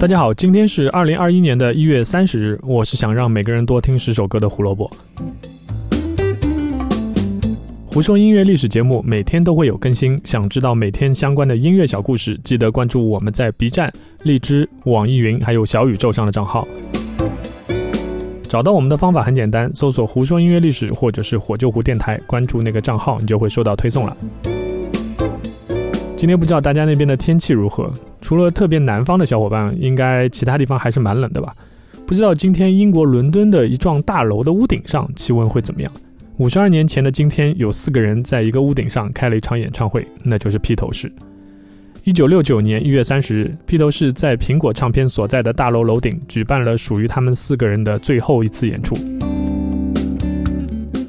大家好，今天是二零二一年的一月三十日，我是想让每个人多听十首歌的胡萝卜。胡说音乐历史节目每天都会有更新，想知道每天相关的音乐小故事，记得关注我们在 B 站、荔枝、网易云还有小宇宙上的账号。找到我们的方法很简单，搜索“胡说音乐历史”或者是“火救湖电台”，关注那个账号，你就会收到推送了。今天不知道大家那边的天气如何？除了特别南方的小伙伴，应该其他地方还是蛮冷的吧？不知道今天英国伦敦的一幢大楼的屋顶上气温会怎么样？五十二年前的今天，有四个人在一个屋顶上开了一场演唱会，那就是披头士。一九六九年一月三十日，披头士在苹果唱片所在的大楼楼顶举办了属于他们四个人的最后一次演出。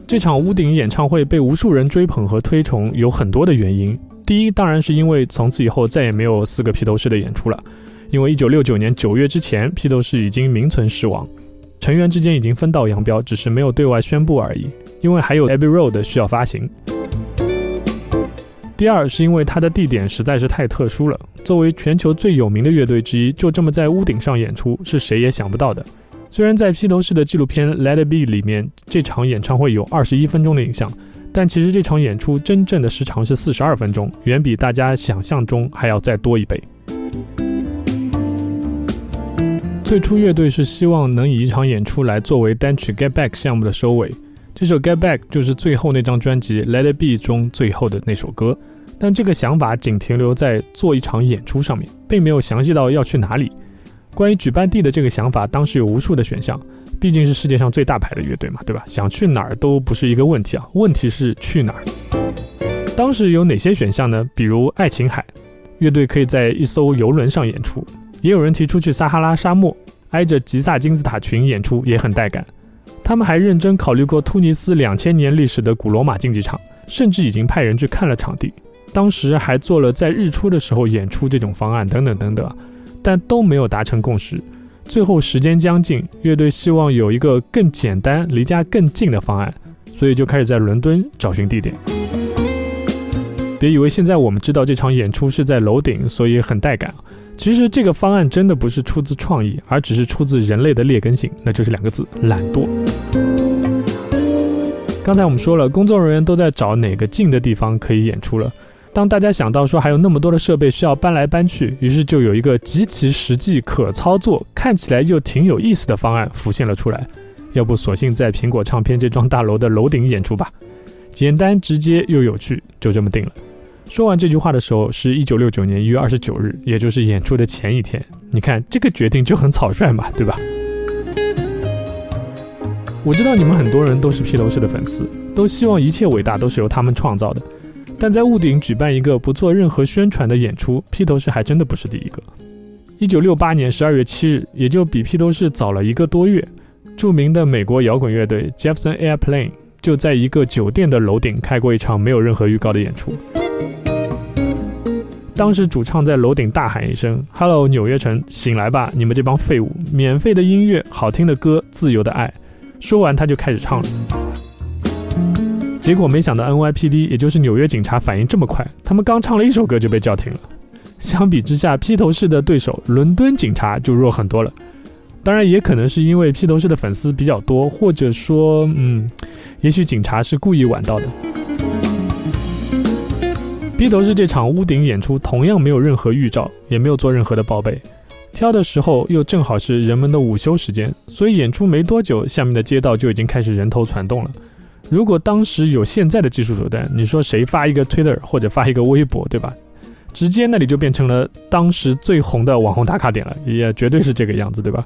这场屋顶演唱会被无数人追捧和推崇，有很多的原因。第一，当然是因为从此以后再也没有四个披头士的演出了，因为一九六九年九月之前，披头士已经名存实亡，成员之间已经分道扬镳，只是没有对外宣布而已。因为还有 Abbey Road 需要发行。第二是因为它的地点实在是太特殊了，作为全球最有名的乐队之一，就这么在屋顶上演出，是谁也想不到的。虽然在披头士的纪录片《Let It Be》里面，这场演唱会有二十一分钟的影像，但其实这场演出真正的时长是四十二分钟，远比大家想象中还要再多一倍。最初乐队是希望能以一场演出来作为单曲《Get Back》项目的收尾，这首《Get Back》就是最后那张专辑《Let It Be》中最后的那首歌。但这个想法仅停留在做一场演出上面，并没有详细到要去哪里。关于举办地的这个想法，当时有无数的选项，毕竟是世界上最大牌的乐队嘛，对吧？想去哪儿都不是一个问题啊，问题是去哪儿。当时有哪些选项呢？比如爱琴海，乐队可以在一艘游轮上演出；也有人提出去撒哈拉沙漠，挨着吉萨金字塔群演出，也很带感。他们还认真考虑过突尼斯两千年历史的古罗马竞技场，甚至已经派人去看了场地。当时还做了在日出的时候演出这种方案等等等等，但都没有达成共识。最后时间将近，乐队希望有一个更简单、离家更近的方案，所以就开始在伦敦找寻地点。别以为现在我们知道这场演出是在楼顶，所以很带感。其实这个方案真的不是出自创意，而只是出自人类的劣根性，那就是两个字：懒惰。刚才我们说了，工作人员都在找哪个近的地方可以演出了。当大家想到说还有那么多的设备需要搬来搬去，于是就有一个极其实际、可操作、看起来又挺有意思的方案浮现了出来。要不索性在苹果唱片这幢大楼的楼顶演出吧，简单直接又有趣，就这么定了。说完这句话的时候是一九六九年一月二十九日，也就是演出的前一天。你看这个决定就很草率嘛，对吧？我知道你们很多人都是披头士的粉丝，都希望一切伟大都是由他们创造的。但在屋顶举办一个不做任何宣传的演出，披头士还真的不是第一个。一九六八年十二月七日，也就比披头士早了一个多月，著名的美国摇滚乐队 Jefferson Airplane 就在一个酒店的楼顶开过一场没有任何预告的演出。当时主唱在楼顶大喊一声：“Hello，纽约城，醒来吧，你们这帮废物！免费的音乐，好听的歌，自由的爱。”说完他就开始唱了。结果没想到 NYPD，也就是纽约警察反应这么快，他们刚唱了一首歌就被叫停了。相比之下，披头士的对手伦敦警察就弱很多了。当然，也可能是因为披头士的粉丝比较多，或者说，嗯，也许警察是故意晚到的。披头士这场屋顶演出同样没有任何预兆，也没有做任何的报备。挑的时候又正好是人们的午休时间，所以演出没多久，下面的街道就已经开始人头攒动了。如果当时有现在的技术手段，你说谁发一个 Twitter 或者发一个微博，对吧？直接那里就变成了当时最红的网红打卡点了，也绝对是这个样子，对吧？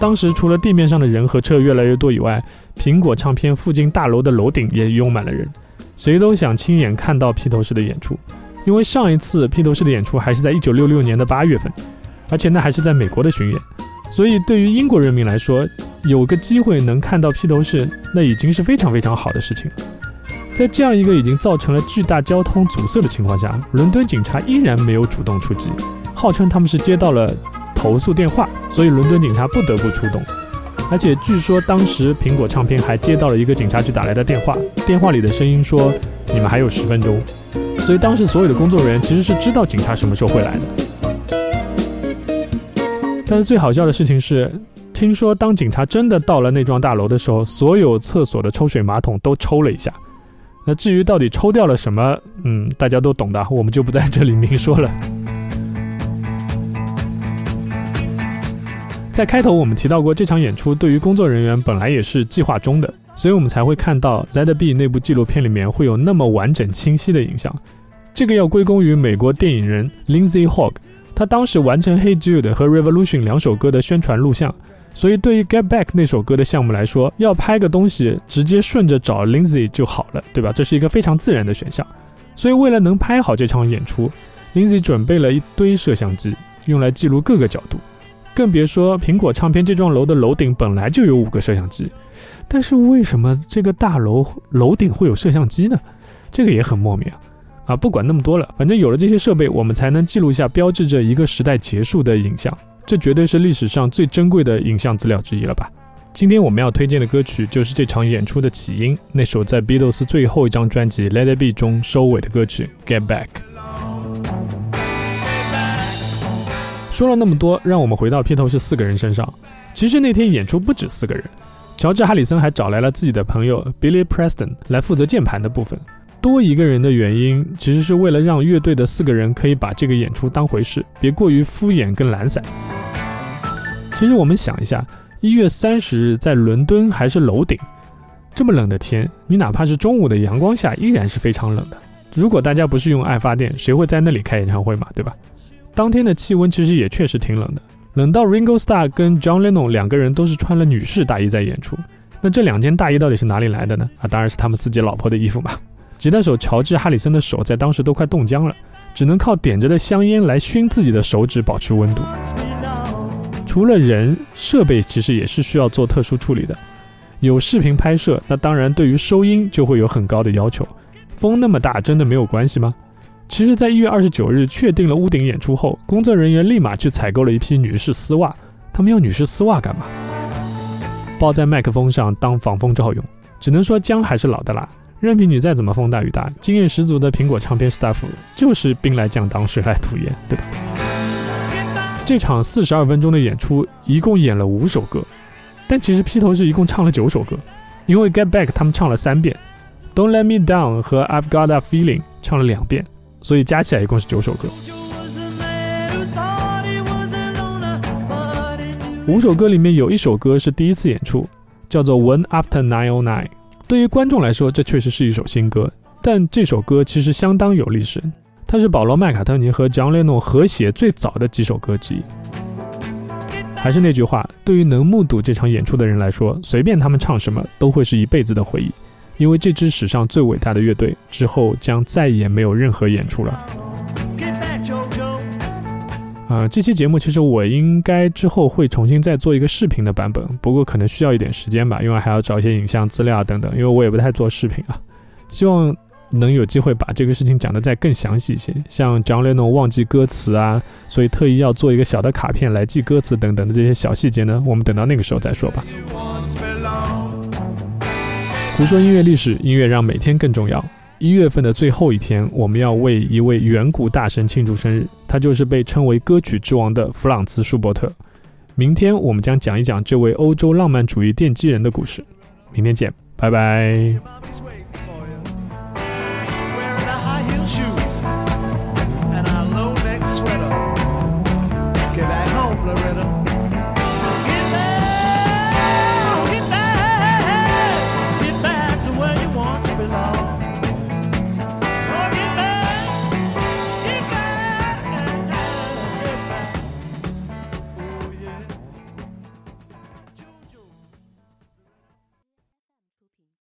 当时除了地面上的人和车越来越多以外，苹果唱片附近大楼的楼顶也拥满了人，谁都想亲眼看到披头士的演出，因为上一次披头士的演出还是在一九六六年的八月份，而且那还是在美国的巡演。所以，对于英国人民来说，有个机会能看到披头士，那已经是非常非常好的事情了。在这样一个已经造成了巨大交通阻塞的情况下，伦敦警察依然没有主动出击，号称他们是接到了投诉电话，所以伦敦警察不得不出动。而且据说当时苹果唱片还接到了一个警察局打来的电话，电话里的声音说：“你们还有十分钟。”所以当时所有的工作人员其实是知道警察什么时候会来的。但是最好笑的事情是，听说当警察真的到了那幢大楼的时候，所有厕所的抽水马桶都抽了一下。那至于到底抽掉了什么，嗯，大家都懂的，我们就不在这里明说了。在开头我们提到过，这场演出对于工作人员本来也是计划中的，所以我们才会看到《Let It Be》那部纪录片里面会有那么完整清晰的影像。这个要归功于美国电影人 Lindsay Hogg，他当时完成《Hey Jude》和《Revolution》两首歌的宣传录像，所以对于《Get Back》那首歌的项目来说，要拍个东西直接顺着找 Lindsay 就好了，对吧？这是一个非常自然的选项。所以为了能拍好这场演出，Lindsay 准备了一堆摄像机，用来记录各个角度。更别说苹果唱片这幢楼的楼顶本来就有五个摄像机，但是为什么这个大楼楼顶会有摄像机呢？这个也很莫名啊！啊，不管那么多了，反正有了这些设备，我们才能记录下标志着一个时代结束的影像，这绝对是历史上最珍贵的影像资料之一了吧？今天我们要推荐的歌曲就是这场演出的起因，那首在 Beatles 最后一张专辑《Let It Be》中收尾的歌曲《Get Back》。说了那么多，让我们回到披头士四个人身上。其实那天演出不止四个人，乔治·哈里森还找来了自己的朋友 Billy Preston 来负责键盘的部分。多一个人的原因，其实是为了让乐队的四个人可以把这个演出当回事，别过于敷衍跟懒散。其实我们想一下，一月三十日在伦敦还是楼顶，这么冷的天，你哪怕是中午的阳光下，依然是非常冷的。如果大家不是用爱发电，谁会在那里开演唱会嘛？对吧？当天的气温其实也确实挺冷的，冷到 Ringo Starr 跟 John Lennon 两个人都是穿了女士大衣在演出。那这两件大衣到底是哪里来的呢？啊，当然是他们自己老婆的衣服嘛。吉他手乔治·哈里森的手在当时都快冻僵了，只能靠点着的香烟来熏自己的手指保持温度。除了人，设备其实也是需要做特殊处理的。有视频拍摄，那当然对于收音就会有很高的要求。风那么大，真的没有关系吗？其实，在一月二十九日确定了屋顶演出后，工作人员立马去采购了一批女士丝袜。他们要女士丝袜干嘛？包在麦克风上当防风罩用。只能说姜还是老的辣，任凭你再怎么风大雨大，经验十足的苹果唱片 staff 就是兵来将挡，水来土掩，对吧？这场四十二分钟的演出一共演了五首歌，但其实披头士一共唱了九首歌，因为 Get Back 他们唱了三遍，Don't Let Me Down 和 I've Got a Feeling 唱了两遍。所以加起来一共是九首歌。五首歌里面有一首歌是第一次演出，叫做《One After Nine O Nine》。对于观众来说，这确实是一首新歌，但这首歌其实相当有历史，它是保罗·麦卡特尼和 John Lennon 合写最早的几首歌之一。还是那句话，对于能目睹这场演出的人来说，随便他们唱什么，都会是一辈子的回忆。因为这支史上最伟大的乐队之后将再也没有任何演出了。啊，这期节目其实我应该之后会重新再做一个视频的版本，不过可能需要一点时间吧，因为还要找一些影像资料等等，因为我也不太做视频啊。希望能有机会把这个事情讲得再更详细一些，像 John Lennon 忘记歌词啊，所以特意要做一个小的卡片来记歌词等等的这些小细节呢，我们等到那个时候再说吧。胡说音乐历史，音乐让每天更重要。一月份的最后一天，我们要为一位远古大神庆祝生日，他就是被称为歌曲之王的弗朗茨·舒伯特。明天我们将讲一讲这位欧洲浪漫主义奠基人的故事。明天见，拜拜。